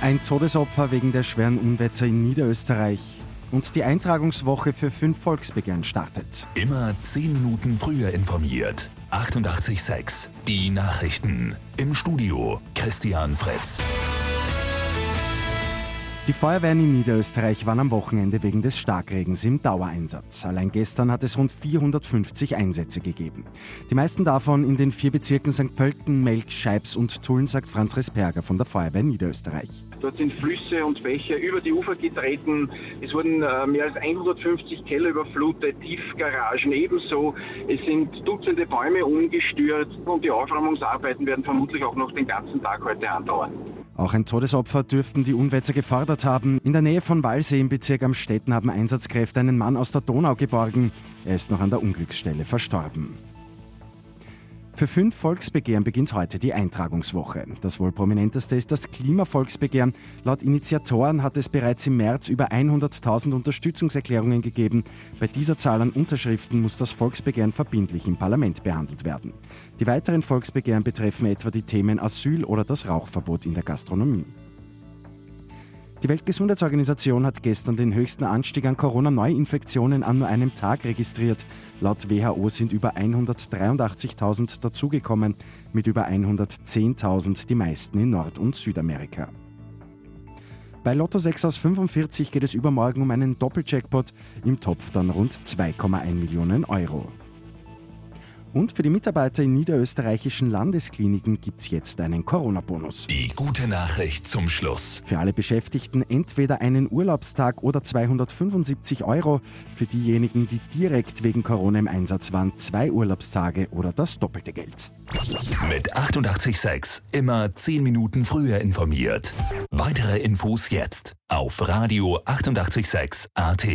Ein Todesopfer wegen der schweren Unwetter in Niederösterreich. Und die Eintragungswoche für fünf Volksbegehren startet. Immer zehn Minuten früher informiert. 88.6 Die Nachrichten. Im Studio Christian Fritz. Die Feuerwehren in Niederösterreich waren am Wochenende wegen des Starkregens im Dauereinsatz. Allein gestern hat es rund 450 Einsätze gegeben. Die meisten davon in den vier Bezirken St. Pölten, Melk, Scheibs und Tulln, sagt Franz Resperger von der Feuerwehr Niederösterreich. Dort sind Flüsse und Bäche über die Ufer getreten. Es wurden äh, mehr als 150 Keller überflutet, Tiefgaragen ebenso. Es sind Dutzende Bäume umgestürzt und die Aufräumungsarbeiten werden vermutlich auch noch den ganzen Tag heute andauern. Auch ein Todesopfer dürften die Unwetter gefordert haben. In der Nähe von Walsee im Bezirk Amstetten haben Einsatzkräfte einen Mann aus der Donau geborgen. Er ist noch an der Unglücksstelle verstorben. Für fünf Volksbegehren beginnt heute die Eintragungswoche. Das wohl prominenteste ist das Klimavolksbegehren. Laut Initiatoren hat es bereits im März über 100.000 Unterstützungserklärungen gegeben. Bei dieser Zahl an Unterschriften muss das Volksbegehren verbindlich im Parlament behandelt werden. Die weiteren Volksbegehren betreffen etwa die Themen Asyl oder das Rauchverbot in der Gastronomie. Die Weltgesundheitsorganisation hat gestern den höchsten Anstieg an Corona-Neuinfektionen an nur einem Tag registriert. Laut WHO sind über 183.000 dazugekommen, mit über 110.000 die meisten in Nord- und Südamerika. Bei Lotto 6 aus 45 geht es übermorgen um einen Doppeljackpot, im Topf dann rund 2,1 Millionen Euro. Und für die Mitarbeiter in niederösterreichischen Landeskliniken gibt es jetzt einen Corona-Bonus. Die gute Nachricht zum Schluss. Für alle Beschäftigten entweder einen Urlaubstag oder 275 Euro. Für diejenigen, die direkt wegen Corona im Einsatz waren, zwei Urlaubstage oder das doppelte Geld. Mit 886 immer 10 Minuten früher informiert. Weitere Infos jetzt auf Radio 886 AT.